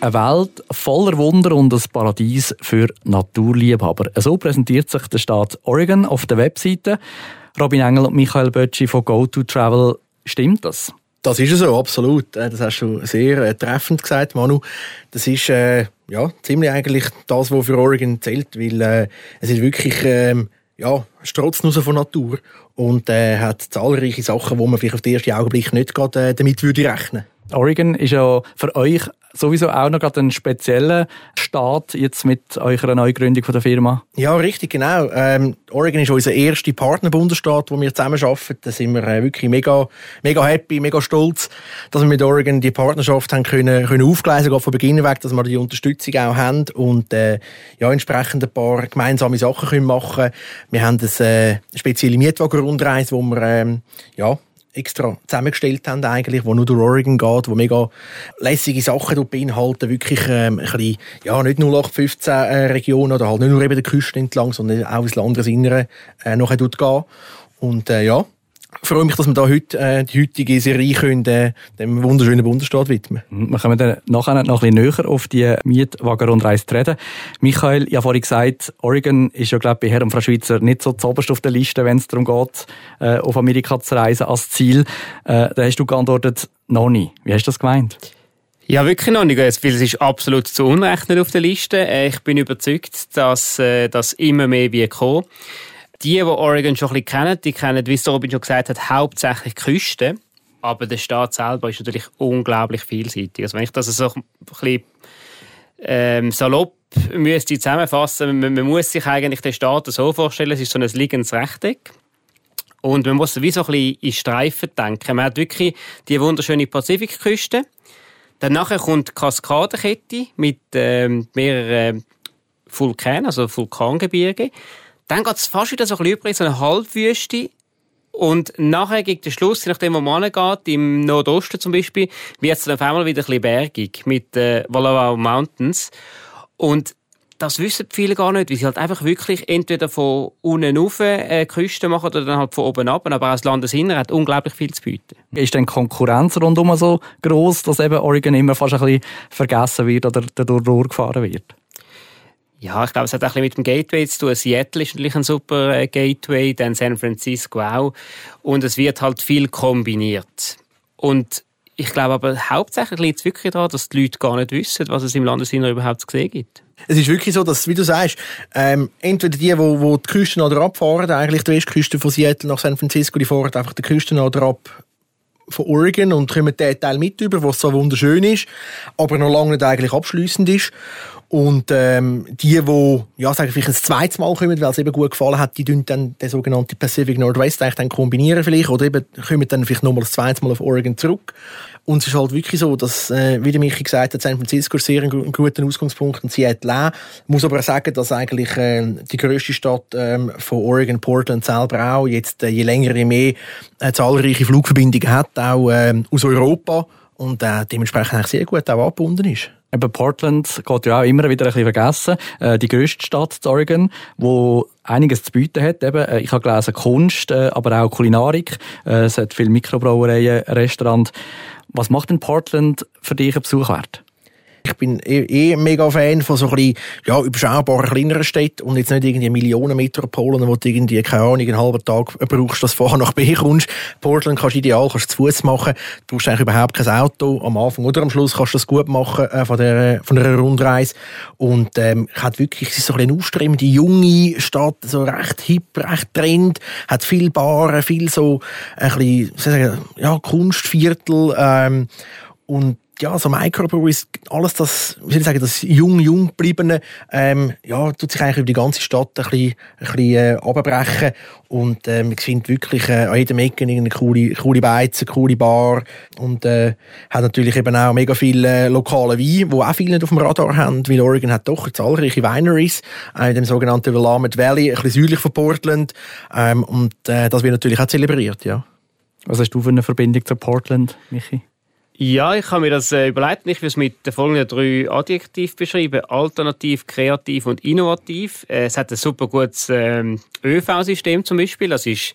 Eine Welt voller Wunder und ein Paradies für Naturliebhaber. So präsentiert sich der Staat Oregon auf der Webseite. Robin Engel und Michael Bötschi von GoToTravel. Stimmt das? Das ist so, absolut. Äh, das hast du sehr äh, treffend gesagt, Manu. Das ist äh, ja, ziemlich eigentlich das, was für Oregon zählt, weil äh, es ist wirklich ähm, ja, Strotznuss von Natur und äh, hat zahlreiche Sachen, wo man vielleicht auf den ersten Augenblick nicht gerade, äh, damit würde rechnen würde. Oregon ist ja für euch sowieso auch noch gerade ein spezieller Staat jetzt mit eurer Neugründung von der Firma. Ja, richtig, genau. Ähm, Oregon ist unser erster Partnerbundesstaat, wo wir zusammen arbeiten. Da sind wir äh, wirklich mega, mega happy, mega stolz, dass wir mit Oregon die Partnerschaft haben können, können aufgleisen, gerade von Beginn weg, dass wir die Unterstützung auch haben und äh, ja, entsprechend ein paar gemeinsame Sachen können machen. Wir haben eine äh, spezielle Mietwagenrundreise, wo wir ähm, ja, extra zusammengestellt haben, eigentlich, wo nur durch Oregon geht, wo mega lässige Sachen beinhalten, wirklich ähm, ein bisschen, ja, nicht nur 0815 äh, Regionen oder halt nicht nur eben der Küste entlang, sondern auch ins Landesinnere äh, noch gehen. Und äh, ja, ich freue mich, dass wir da heute äh, die heutige Serie können, äh, dem wunderschönen Bundesstaat widmen mhm, Wir kommen dann nachher noch ein bisschen näher auf die Mietwagenrundreise reden. Michael, ich habe vorhin gesagt, Oregon ist ja, glaube ich, bei Herrn und Frau Schweizer nicht so zuoberst auf der Liste, wenn es darum geht, äh, auf Amerika zu reisen als Ziel. Äh, da hast du geantwortet, noch nie. Wie hast du das gemeint? Ja, wirklich noch nicht, weil es ist absolut zu Unrecht nicht auf der Liste. Äh, ich bin überzeugt, dass äh, das immer mehr wie kommen. Die, die Oregon schon ein bisschen kennen, die kennen, wie Robin schon gesagt hat, hauptsächlich die Küste. Aber der Staat selber ist natürlich unglaublich vielseitig. Also wenn ich das so ein bisschen ähm, salopp müsste zusammenfassen, man, man, muss sich eigentlich den Staat so vorstellen, es ist so ein liegendes Rechteck. Und man muss wie so ein bisschen in Streifen denken. Man hat wirklich die wunderschöne Pazifikküste. Dann nachher kommt die Kaskadenkette mit ähm, mehreren Vulkanen, also Vulkangebirge. Dann geht es fast wieder so ein bisschen über in so eine Halbwüste. Und nachher gegen den Schluss, nachdem, man geht, im Nordosten zum Beispiel, wird es dann auf einmal wieder ein bisschen bergig mit äh, Wallowa Mountains. Und das wissen viele gar nicht, weil sie halt einfach wirklich entweder von unten rauf äh, Küste machen oder dann halt von oben ab. Aber auch das Landesinnere hat unglaublich viel zu bieten. Ist denn Konkurrenz rundum so groß, dass eben Oregon immer fast ein bisschen vergessen wird oder dadurch durchgefahren wird? Ja, ich glaube, es hat auch ein bisschen mit dem Gateway zu tun. Seattle ist natürlich ein super äh, Gateway, dann San Francisco auch. Und es wird halt viel kombiniert. Und ich glaube aber hauptsächlich liegt es wirklich daran, dass die Leute gar nicht wissen, was es im Landesinneren überhaupt zu sehen gibt. Es ist wirklich so, dass, wie du sagst, ähm, entweder die, die, die die Küste oder abfahren, eigentlich die Westküste von Seattle nach San Francisco, die fahren einfach die Küste oder ab von Oregon und kommen den Teil mit über, was so wunderschön ist, aber noch lange nicht eigentlich abschließend ist. Und ähm, die, die ja, sagen, vielleicht ein zweites Mal kommen, weil es eben gut gefallen hat, die tun dann den sogenannten Pacific Northwest eigentlich dann kombinieren vielleicht oder eben kommen dann vielleicht nochmal das zweite Mal auf Oregon zurück. Und es ist halt wirklich so, dass, äh, wie der Michi gesagt hat, San Francisco ist sehr ein, ein guter Ausgangspunkt und Seattle auch. Ich muss aber auch sagen, dass eigentlich äh, die grösste Stadt ähm, von Oregon, Portland selber auch, jetzt äh, je länger, je mehr äh, zahlreiche Flugverbindungen hat, auch äh, aus Europa und äh, dementsprechend eigentlich sehr gut auch angebunden ist. Eben Portland geht ja auch immer wieder ein bisschen vergessen. Äh, die grösste Stadt in Oregon, wo einiges zu bieten hat. Eben, äh, ich habe gelesen Kunst, äh, aber auch Kulinarik. Es hat viele Mikrobrauereien, Restaurants. Was macht denn Portland für dich ein Besuch wert? Ich bin eh, eh mega Fan von so ein ja, überschaubaren kleineren Städten und jetzt nicht irgendwie Millionenmetropolen, wo du irgendwie, keine Ahnung, einen halben Tag brauchst, dass du A nach B kommst. Portland kannst du ideal, kannst du zu Fuß machen. Du brauchst eigentlich überhaupt kein Auto. Am Anfang oder am Schluss kannst du das gut machen, äh, von der, von der Rundreise. Und, ähm, hat wirklich, es ist so ein bisschen aufstrebende, junge Stadt, so recht hip, recht trend, hat viel Baren, viel so, ein bisschen, ja, Kunstviertel, ähm, und ja, so Microbreweries, alles das, wie soll ich sagen, das jung, jung gebliebene, ähm, ja, tut sich eigentlich über die ganze Stadt ein bisschen, ein bisschen äh, abbrechen. Und äh, man findet wirklich äh, an jedem Ecke eine coole, coole Beize, eine coole Bar. Und äh, hat natürlich eben auch mega viele äh, lokale Weine, die auch viele nicht auf dem Radar haben, weil Oregon hat doch zahlreiche Wineries, äh, in dem sogenannten Willamette Valley, ein bisschen südlich von Portland. Ähm, und äh, das wird natürlich auch zelebriert, ja. Was hast du für eine Verbindung zu Portland, Michi? Ja, ich habe mir das äh, überlegt. Ich will es mit den folgenden drei Adjektiven beschreiben. Alternativ, kreativ und innovativ. Äh, es hat ein super gutes ähm, ÖV-System zum Beispiel. Das ist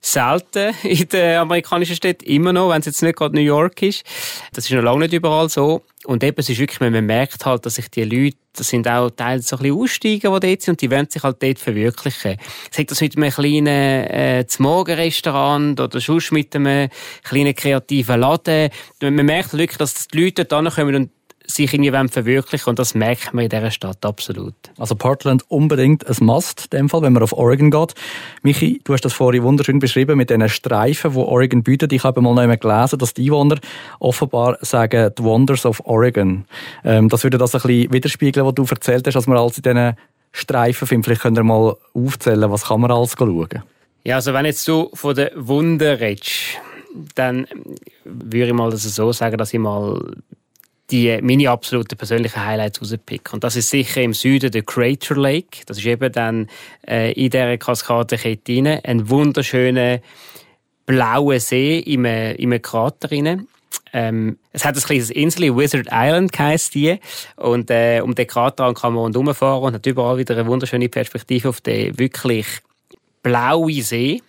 selten in den amerikanischen Städten, immer noch, wenn es jetzt nicht gerade New York ist. Das ist noch lange nicht überall so. Und eben, es ist wirklich, man merkt halt, dass sich die Leute, das sind auch Teile so ein bisschen Aussteiger, die dort sind, und die wollen sich halt dort verwirklichen. Sagt das mit einem kleinen äh, Morgenrestaurant oder sonst mit einem kleinen kreativen Laden. Man merkt wirklich, dass die Leute dort kommen und sich irgendwie verwirklichen und das merkt man in dieser Stadt absolut. Also Portland unbedingt ein Must, in dem Fall, wenn man auf Oregon geht. Michi, du hast das vorhin wunderschön beschrieben mit diesen Streifen, die Oregon bietet. Ich habe mal noch einmal gelesen, dass die Einwohner offenbar sagen, the Wonders of Oregon. Ähm, das würde das ein bisschen widerspiegeln, was du erzählt hast, als wir alles in diesen Streifen finden. Vielleicht könnt ihr mal aufzählen, was kann man alles schauen? Ja, also wenn jetzt du von den Wunder redest, dann würde ich mal das so sagen, dass ich mal die meine absoluten persönlichen Highlights rauspicken. Und das ist sicher im Süden der Crater Lake. Das ist eben dann äh, in dieser Kaskadenkette rein. Ein wunderschöner blauer See äh, im Krater rein. Ähm, es hat ein kleines Insel, Wizard Island heisst die. Und äh, um den Krater kann man rundherum fahren und hat überall wieder eine wunderschöne Perspektive auf den wirklich blauen See.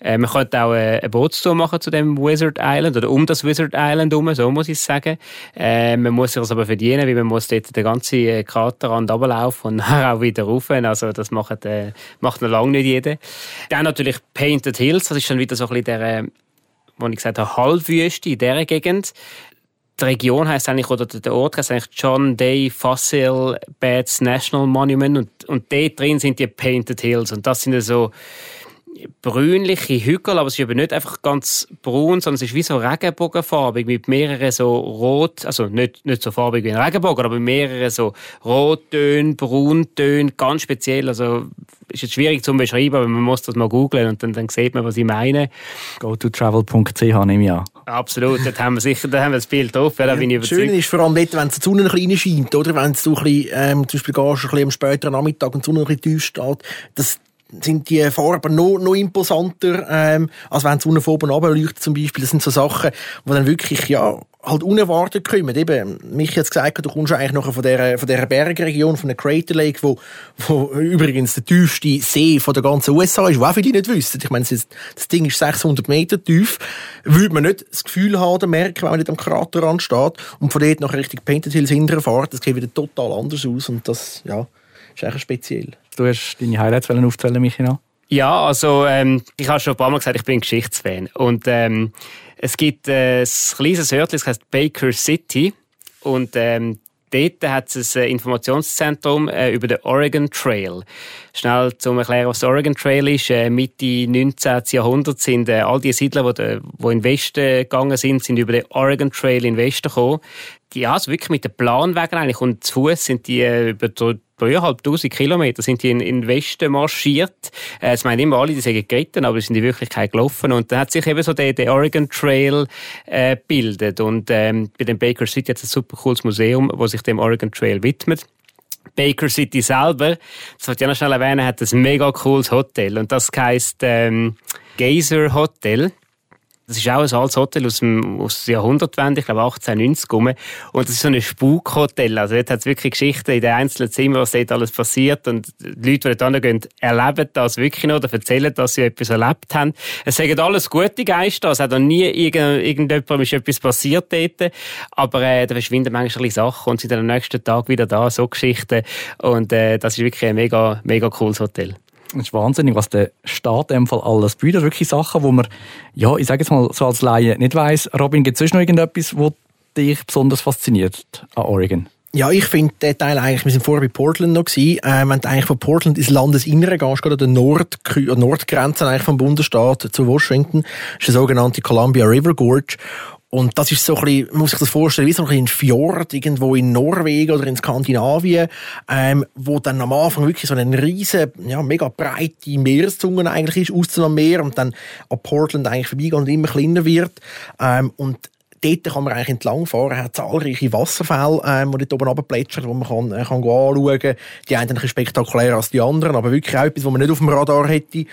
Äh, man könnte auch äh, eine Bootstour machen zu dem Wizard Island oder um das Wizard Island herum, so muss ich sagen. Äh, man muss sich das aber verdienen, weil man muss dort den ganzen äh, Kraterrand runterlaufen und dann auch wieder rauf. Also das macht, äh, macht noch lange nicht jeder. Dann natürlich Painted Hills, das ist dann wieder so ein bisschen der, äh, wo ich gesagt habe, Halbwüste in dieser Gegend die Region heißt eigentlich, oder der Ort heißt eigentlich John Day Fossil Beds National Monument und, und dort drin sind die Painted Hills und das sind so brünliche Hügel, aber es ist eben nicht einfach ganz braun, sondern es ist wie so regenbogenfarbig mit mehreren so rot, also nicht, nicht so farbig wie ein Regenbogen, aber mehreren so Rottönen, Brauntönen, ganz speziell. Also ist jetzt schwierig zu beschreiben, aber man muss das mal googeln und dann, dann sieht man, was ich meine. Go to travel.ch nehme ich an. Absolut, da haben wir sicher, da haben wir das Bild drauf, ja, da bin ich überzeugt. Schön ist vor allem dort, wenn die Sonne ein bisschen scheint, oder wenn du ein bisschen, ähm, zum Beispiel gehst, ein bisschen am späteren Nachmittag und die Sonne ein bisschen tief steht, das, sind die Farben noch, noch imposanter, ähm, als wenn Sonne von oben runterleuchtet zum Beispiel. Das sind so Sachen, die dann wirklich, ja, halt unerwartet kommen. Eben, mich jetzt gesagt, du kommst eigentlich noch von dieser, von dieser Bergregion, von der Crater Lake, wo, wo übrigens der tiefste See von der ganzen USA ist, wo auch viele nicht wissen. Ich meine, das Ding ist 600 Meter tief. Würde man nicht das Gefühl haben, merken, wenn man nicht am Kraterrand steht und von dort nach Richtung Painted Hills hinterfährt, das sieht wieder total anders aus und das, ja, ist eigentlich speziell. Du hast deine Highlights aufzählen, Michael? Ja, also ähm, ich habe schon ein paar Mal gesagt, ich bin Geschichtsfan. Und ähm, es gibt äh, ein kleines Örtchen, das heißt Baker City. Und ähm, dort hat es ein Informationszentrum äh, über den Oregon Trail. Schnell zum Erklären, was der Oregon Trail ist. Äh, Mitte 19. Jahrhundert sind äh, all die Siedler, die, die in den Westen gegangen sind, sind über den Oregon Trail in den Westen gekommen. Die, ja, also wirklich mit den Planwagen eigentlich. Und zu Fuß sind die äh, über 3'500 Kilometer sind die in, den Westen marschiert. Äh, es meinen immer alle, die sind geritten, aber sie sind in Wirklichkeit gelaufen. Und dann hat sich eben so der, der Oregon Trail äh, bildet. Und ähm, bei dem Baker City hat es ein super cooles Museum, wo sich dem Oregon Trail widmet. Baker City selber, das wollte ich noch schnell erwähnen, hat ein mega cooles Hotel. Und das heisst ähm, Geyser Hotel. Das ist auch ein altes Hotel aus, dem, aus der Jahrhundertwende, ich glaube 1890 rum. Und das ist so ein Spukhotel. Also dort hat es wirklich Geschichten in den einzelnen Zimmern, was dort alles passiert. Und die Leute, die dort gehen, erleben das wirklich noch oder erzählen, dass sie etwas erlebt haben. Es sagen alles gute Geister. Es hat noch nie irgend, irgendjemandem ist etwas passiert dort. Aber äh, da verschwinden manchmal Sachen und sind dann am nächsten Tag wieder da, so Geschichten. Und äh, das ist wirklich ein mega, mega cooles Hotel. Es ist wahnsinnig, was der Staat in dem Fall alles bietet. Wirklich Sachen, wo man, ja, ich sage jetzt mal so als Laie nicht weiss. Robin, gibt es noch irgendetwas, was dich besonders fasziniert an Oregon? Ja, ich finde den Teil eigentlich, wir sind vorher bei Portland noch gewesen, äh, wenn du eigentlich von Portland ins Landesinnere gehst, gerade an Nord Nordgrenze eigentlich vom Bundesstaat zu Washington, ist der sogenannte Columbia River Gorge. Und das ist so ein bisschen, muss sich das vorstellen, wie so ein, ein Fjord irgendwo in Norwegen oder in Skandinavien, ähm, wo dann am Anfang wirklich so eine riesen, ja, mega breite Meereszunge eigentlich ist, aus dem Meer und dann an Portland eigentlich vorbeigeht und immer kleiner wird. Ähm, und dort kann man eigentlich entlang fahren, hat zahlreiche Wasserfälle, ähm, die dort oben runterplätschern, die man kann, äh, kann anschauen kann. Die einen ein spektakulärer als die anderen, aber wirklich auch etwas, was man nicht auf dem Radar hätte.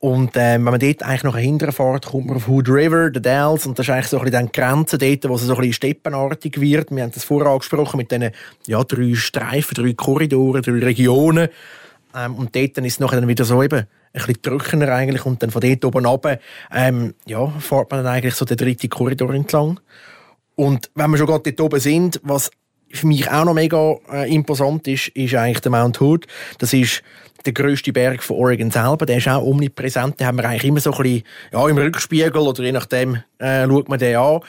Und ähm, wenn man dort eigentlich noch hinterfährt, kommt man auf Hood River, The Dells, und das ist eigentlich so ein bisschen die Grenze dort, wo es so ein bisschen steppenartig wird. Wir haben das vorher angesprochen mit diesen ja, drei Streifen, drei Korridoren, drei Regionen. Ähm, und dort dann ist es dann wieder so eben bisschen trockener eigentlich und dann von dort oben runter, ähm, ja, fährt man dann eigentlich so den dritten Korridor entlang. Und wenn wir schon gerade dort oben sind, was für mich auch noch mega äh, imposant ist, ist eigentlich der Mount Hood. Das ist der grösste Berg von Oregon selber. Der ist auch omnipräsent. Den haben wir eigentlich immer so ein bisschen, ja, im Rückspiegel oder je nachdem, äh, schaut man den an.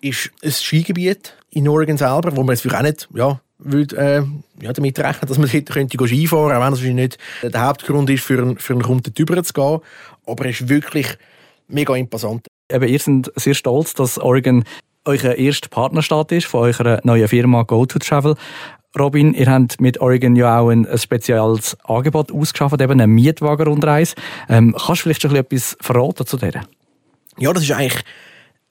Ist ein Skigebiet in Oregon selber, wo man jetzt vielleicht auch nicht, ja, würde, äh, ja, damit rechnen, dass man dort könnte Skifahren könnte, auch wenn das nicht der Hauptgrund ist, für einen, für einen Kunden drüber zu gehen. Aber es ist wirklich mega imposant. Eben, ihr seid sehr stolz, dass Oregon euer erster Partnerstaat ist von eurer neuen Firma GoToTravel. Robin, ihr habt mit Oregon ja auch ein, ein spezielles Angebot ausgeschafft, eben eine Mietwagenrundreise. Ähm, kannst du vielleicht schon etwas verraten zu der? Ja, das ist eigentlich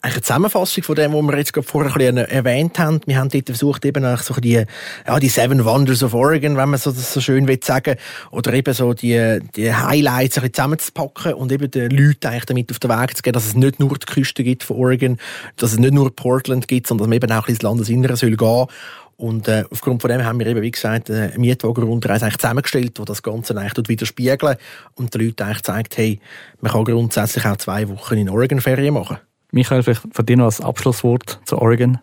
eine Zusammenfassung von dem, was wir jetzt gerade vorher ein bisschen erwähnt haben. Wir haben dort versucht, eben so die, ja, die Seven Wonders of Oregon, wenn man so, das so schön will sagen, oder eben so die, die Highlights ein bisschen zusammenzupacken und eben den Leuten eigentlich damit auf den Weg zu gehen, dass es nicht nur die Küste gibt von Oregon, dass es nicht nur Portland gibt, sondern dass man eben auch ins Landesinnere soll gehen und äh, aufgrund von dem haben wir eben, wie gesagt, eine Mietwagenrundreise eigentlich zusammengestellt, die das Ganze eigentlich widerspiegeln und den Leuten eigentlich zeigt, hey, man kann grundsätzlich auch zwei Wochen in Oregon Ferien machen. Michael, vielleicht von dir noch als Abschlusswort zu Oregon.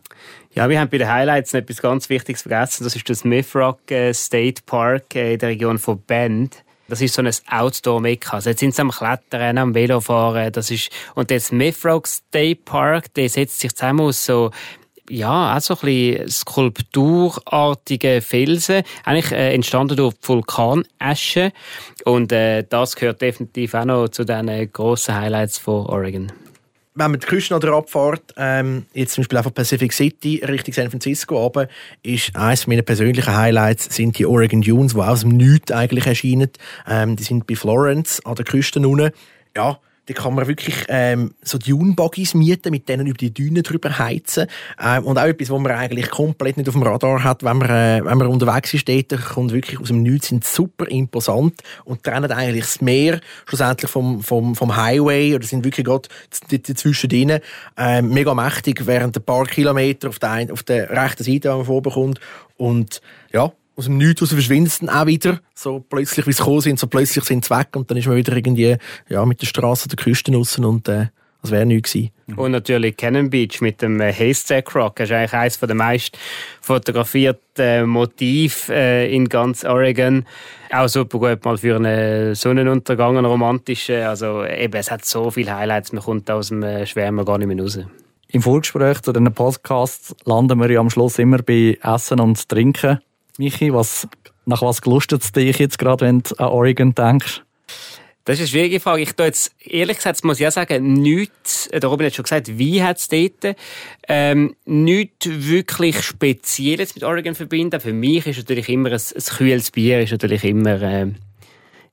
Ja, wir haben bei den Highlights noch etwas ganz Wichtiges vergessen. Das ist das Smith äh, State Park äh, in der Region von Bend. Das ist so ein Outdoor-Mekka. Also jetzt sind sie am Klettern, am Velofahren. Das ist, und der Smith State Park, der setzt sich zusammen aus so ja, auch so ein bisschen skulpturartige Felsen, eigentlich äh, entstanden durch Vulkanasche und äh, das gehört definitiv auch noch zu den grossen Highlights von Oregon wenn man die Küste noch abfährt, ähm, jetzt zum Beispiel einfach Pacific City Richtung San Francisco runter, ist eines meiner persönlichen Highlights sind die Oregon Dunes, die aus dem Nichts eigentlich erscheinen. Ähm, die sind bei Florence an der Küste unten. Ja, da kann man wirklich ähm, so Dune-Buggies mieten, mit denen über die Dünen drüber heizen. Ähm, und auch etwas, was man eigentlich komplett nicht auf dem Radar hat, wenn man, äh, wenn man unterwegs ist, dort kommt wirklich aus dem Nichts, sind super imposant und trennen eigentlich das Meer schlussendlich vom, vom, vom Highway oder sind wirklich gerade zwischendrin ähm, mega mächtig während ein paar Kilometer auf der, auf der rechten Seite, die man vorbekommt. Und ja, aus dem Nichts sie dann auch wieder. So plötzlich, wie sie gekommen sind, so plötzlich sind sie weg und dann ist man wieder irgendwie ja, mit der Straße der Küste raus und äh, das wäre nichts gewesen. Und natürlich Cannon Beach mit dem äh, Haystack Rock. Das ist eigentlich eines der meist fotografierten Motive äh, in ganz Oregon. Auch super gut mal für einen Sonnenuntergang, einen romantischen. Also eben, es hat so viele Highlights, man kommt aus dem äh, Schwärmen gar nicht mehr raus. Im Vorgespräch zu diesen Podcasts landen wir ja am Schluss immer bei Essen und Trinken. Michi, was, nach was gelustet es dich jetzt gerade, wenn du an Oregon denkst? Das ist eine schwierige Frage. Ich jetzt, ehrlich gesagt, muss ich auch sagen, nichts, der Robin hat schon gesagt, wie hat es dort, ähm, nichts wirklich Spezielles mit Oregon verbinden. Für mich ist natürlich immer ein, ein kühles Bier ist natürlich immer äh,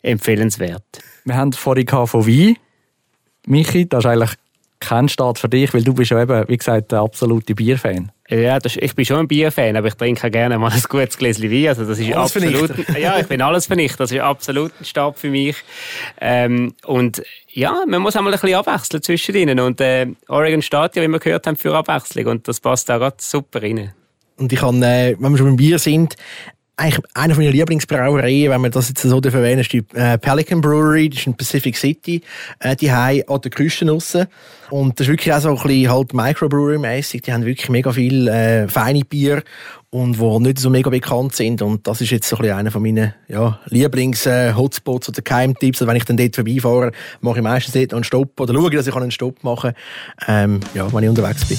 empfehlenswert. Wir haben vorhin von Wein. Michi, das ist eigentlich kein Staat für dich, weil du bist ja eben, wie gesagt, der absolute Bierfan. Ja, das, ich bin schon ein Bierfan, aber ich trinke auch gerne mal ein gutes Gläschen Wein. Also das ist alles absolut, ja, ich bin alles vernichtet. Das ist absolut ein Stab für mich. Ähm, und ja, man muss auch mal ein bisschen abwechseln zwischen ihnen. Und äh, Oregon steht ja, wie wir gehört haben, für Abwechslung. Und das passt auch gerade super rein. Und ich kann, äh, wenn wir schon beim Bier sind, eigentlich eine meiner Lieblingsbrauereien, wenn man das jetzt so erwähnen ist die äh, Pelican Brewery, die ist in Pacific City, äh, die haben an der Küste raus. Und das ist wirklich auch so ein bisschen halt Microbrewery-mässig. Die haben wirklich mega viel äh, feine Bier und wo nicht so mega bekannt sind. Und das ist jetzt so ein bisschen einer von meinen ja, Lieblings-Hotspots äh, oder Keimtipps. Also wenn ich dann dort vorbeifahre, mache ich meistens dort einen Stopp oder schaue, dass ich einen Stopp machen kann, ähm, ja, wenn ich unterwegs bin.